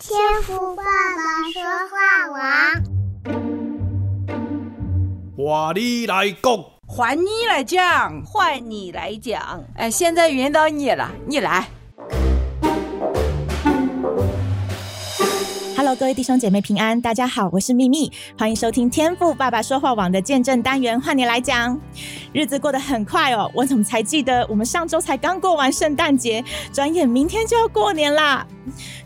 天赋爸爸说话王，话你来讲，换你来讲，换你来讲。哎，现在轮到你了，你来。Hello，各位弟兄姐妹平安，大家好，我是秘密，欢迎收听天赋爸爸说话网的见证单元，换你来讲。日子过得很快哦，我怎么才记得我们上周才刚过完圣诞节，转眼明天就要过年啦。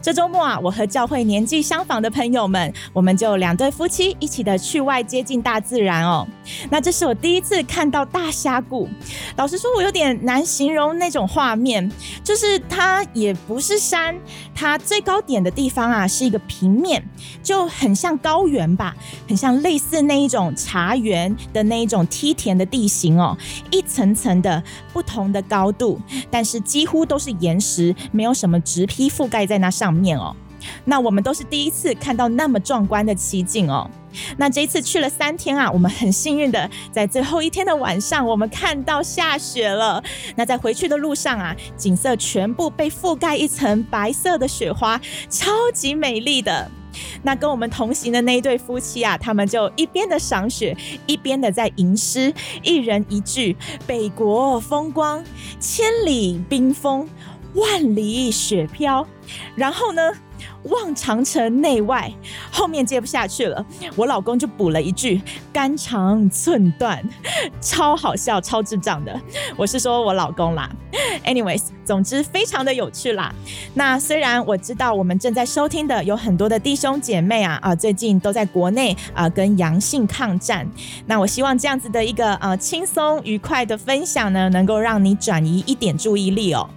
这周末啊，我和教会年纪相仿的朋友们，我们就两对夫妻一起的去外接近大自然哦。那这是我第一次看到大峡谷，老实说，我有点难形容那种画面，就是它也不是山，它最高点的地方啊是一个平面，就很像高原吧，很像类似那一种茶园的那一种梯田的地形哦，一层层的不同的高度，但是几乎都是岩石，没有什么植被覆盖在那上面哦，那我们都是第一次看到那么壮观的奇景哦。那这一次去了三天啊，我们很幸运的在最后一天的晚上，我们看到下雪了。那在回去的路上啊，景色全部被覆盖一层白色的雪花，超级美丽的。那跟我们同行的那一对夫妻啊，他们就一边的赏雪，一边的在吟诗，一人一句：“北国风光，千里冰封。”万里雪飘，然后呢，望长城内外，后面接不下去了，我老公就补了一句“肝肠寸断”，超好笑，超智障的。我是说我老公啦。Anyways，总之非常的有趣啦。那虽然我知道我们正在收听的有很多的弟兄姐妹啊啊，最近都在国内啊跟阳性抗战。那我希望这样子的一个呃轻松愉快的分享呢，能够让你转移一点注意力哦。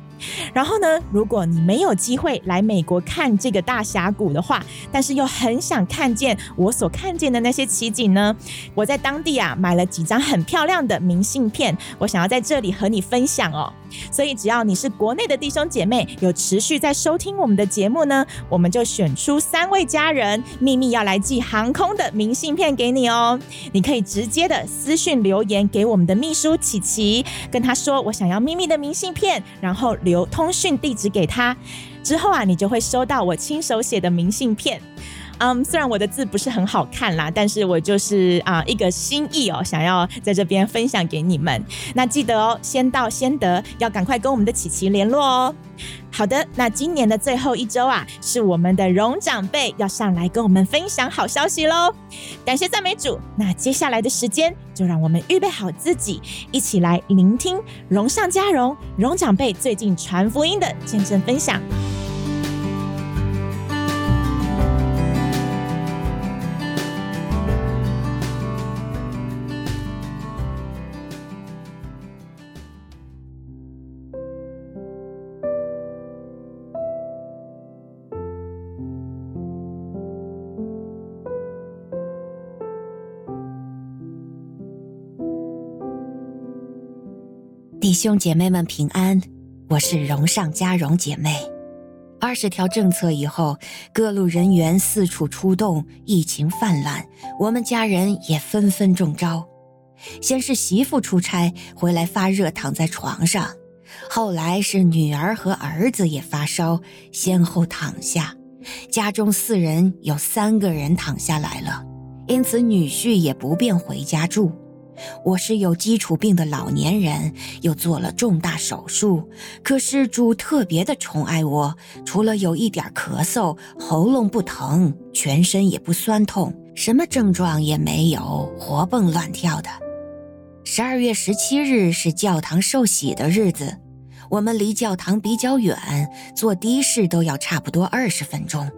然后呢，如果你没有机会来美国看这个大峡谷的话，但是又很想看见我所看见的那些奇景呢，我在当地啊买了几张很漂亮的明信片，我想要在这里和你分享哦。所以只要你是国内的弟兄姐妹，有持续在收听我们的节目呢，我们就选出三位家人，秘密要来寄航空的明信片给你哦。你可以直接的私讯留言给我们的秘书琪琪，跟他说我想要秘密的明信片，然后留通讯地址给他，之后啊，你就会收到我亲手写的明信片。嗯虽然我的字不是很好看啦，但是我就是啊一个心意哦，想要在这边分享给你们。那记得哦，先到先得，要赶快跟我们的琪琪联络哦。好的，那今年的最后一周啊，是我们的荣长辈要上来跟我们分享好消息喽。感谢赞美主，那接下来的时间就让我们预备好自己，一起来聆听荣上加荣荣长辈最近传福音的见证分享。弟兄姐妹们平安，我是荣上加荣姐妹。二十条政策以后，各路人员四处出动，疫情泛滥，我们家人也纷纷中招。先是媳妇出差回来发热，躺在床上；后来是女儿和儿子也发烧，先后躺下。家中四人有三个人躺下来了，因此女婿也不便回家住。我是有基础病的老年人，又做了重大手术。可是主特别的宠爱我，除了有一点咳嗽，喉咙不疼，全身也不酸痛，什么症状也没有，活蹦乱跳的。十二月十七日是教堂受洗的日子，我们离教堂比较远，坐的士都要差不多二十分钟。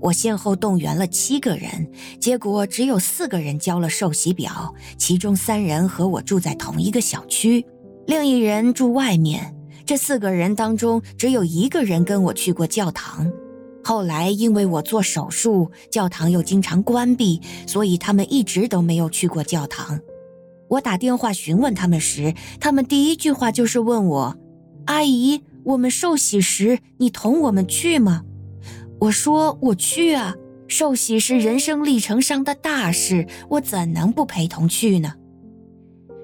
我先后动员了七个人，结果只有四个人交了受洗表，其中三人和我住在同一个小区，另一人住外面。这四个人当中，只有一个人跟我去过教堂。后来因为我做手术，教堂又经常关闭，所以他们一直都没有去过教堂。我打电话询问他们时，他们第一句话就是问我：“阿姨，我们受洗时，你同我们去吗？”我说我去啊，受洗是人生历程上的大事，我怎能不陪同去呢？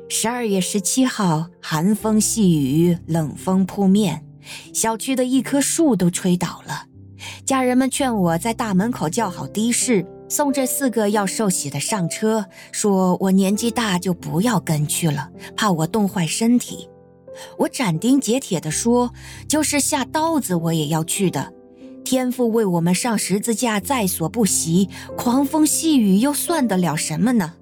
十二月十七号，寒风细雨，冷风扑面，小区的一棵树都吹倒了。家人们劝我在大门口叫好的士，送这四个要受洗的上车，说我年纪大就不要跟去了，怕我冻坏身体。我斩钉截铁地说，就是下刀子我也要去的。天父为我们上十字架在所不惜，狂风细雨又算得了什么呢？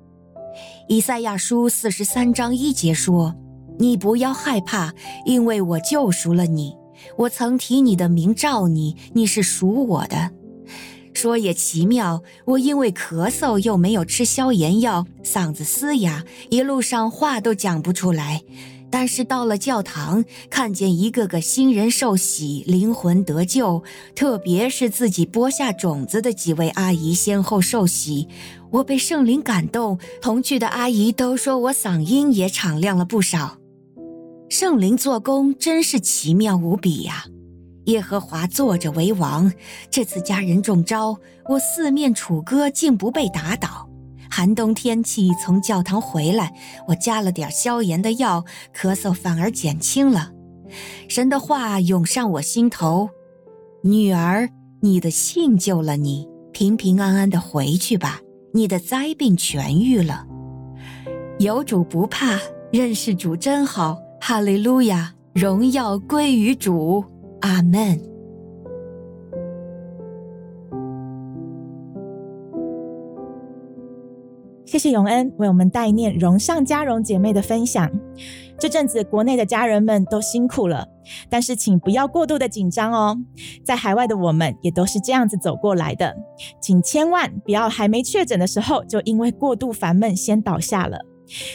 以赛亚书四十三章一节说：“你不要害怕，因为我救赎了你。我曾提你的名召你，你是属我的。”说也奇妙，我因为咳嗽又没有吃消炎药，嗓子嘶哑，一路上话都讲不出来。但是到了教堂，看见一个个新人受洗，灵魂得救，特别是自己播下种子的几位阿姨先后受洗，我被圣灵感动。同去的阿姨都说我嗓音也敞亮了不少。圣灵做工真是奇妙无比呀！耶和华坐着为王，这次家人中招，我四面楚歌，竟不被打倒。寒冬天气从教堂回来，我加了点消炎的药，咳嗽反而减轻了。神的话涌上我心头：“女儿，你的信救了你，平平安安的回去吧，你的灾病痊愈了。有主不怕，认识主真好。哈利路亚，荣耀归于主，阿门。”谢谢永恩为我们代念荣上加荣姐妹的分享。这阵子国内的家人们都辛苦了，但是请不要过度的紧张哦。在海外的我们也都是这样子走过来的，请千万不要还没确诊的时候就因为过度烦闷先倒下了。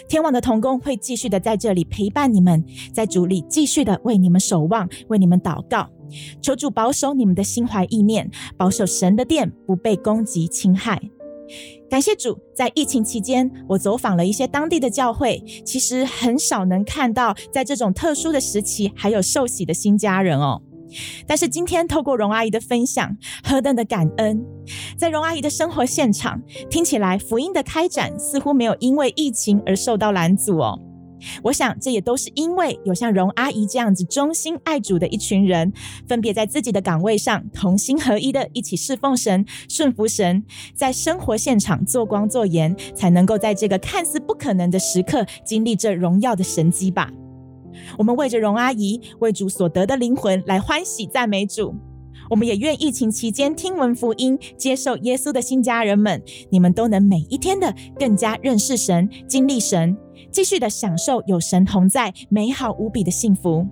天网的同工会继续的在这里陪伴你们，在主里继续的为你们守望，为你们祷告，求主保守你们的心怀意念，保守神的殿不被攻击侵害。感谢主，在疫情期间，我走访了一些当地的教会，其实很少能看到在这种特殊的时期还有受洗的新家人哦。但是今天透过荣阿姨的分享，何等的感恩！在荣阿姨的生活现场，听起来福音的开展似乎没有因为疫情而受到拦阻哦。我想，这也都是因为有像荣阿姨这样子忠心爱主的一群人，分别在自己的岗位上同心合一的一起侍奉神、顺服神，在生活现场做光做盐，才能够在这个看似不可能的时刻经历这荣耀的神迹吧。我们为着荣阿姨为主所得的灵魂来欢喜赞美主。我们也愿疫情期间听闻福音、接受耶稣的新家人们，你们都能每一天的更加认识神、经历神。继续的享受有神同在、美好无比的幸福。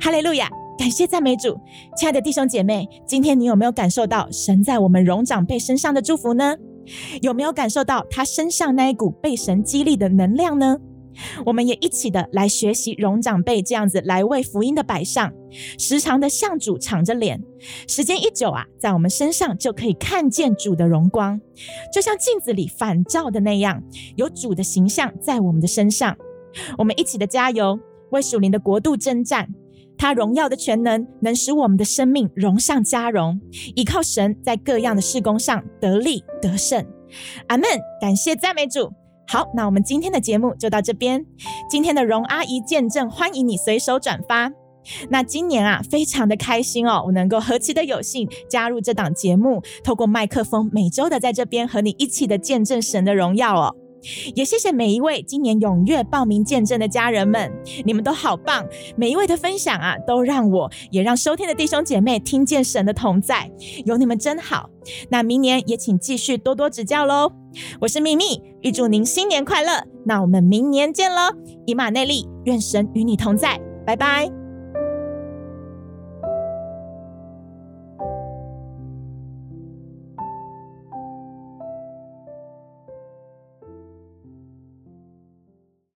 哈利路亚！感谢赞美主，亲爱的弟兄姐妹，今天你有没有感受到神在我们荣长辈身上的祝福呢？有没有感受到他身上那一股被神激励的能量呢？我们也一起的来学习荣长辈这样子来为福音的摆上，时常的向主敞着脸，时间一久啊，在我们身上就可以看见主的荣光，就像镜子里反照的那样，有主的形象在我们的身上。我们一起的加油，为属灵的国度征战，他荣耀的全能能使我们的生命荣上加荣，依靠神在各样的事工上得力得胜。阿门！感谢赞美主。好，那我们今天的节目就到这边。今天的荣阿姨见证，欢迎你随手转发。那今年啊，非常的开心哦，我能够何其的有幸加入这档节目，透过麦克风，每周的在这边和你一起的见证神的荣耀哦。也谢谢每一位今年踊跃报名见证的家人们，你们都好棒！每一位的分享啊，都让我也让收听的弟兄姐妹听见神的同在，有你们真好。那明年也请继续多多指教喽。我是秘密，预祝您新年快乐。那我们明年见喽！以马内利，愿神与你同在，拜拜。